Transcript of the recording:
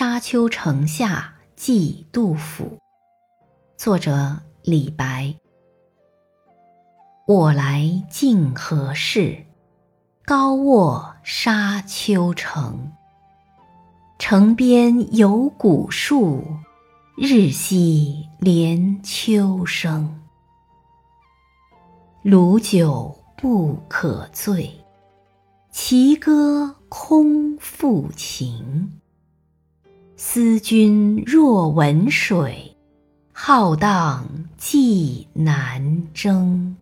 沙丘城下寄杜甫，作者李白。我来竟何事？高卧沙丘城。城边有古树，日夕连秋声。鲁酒不可醉，齐歌空复情。思君若闻水，浩荡寄南征。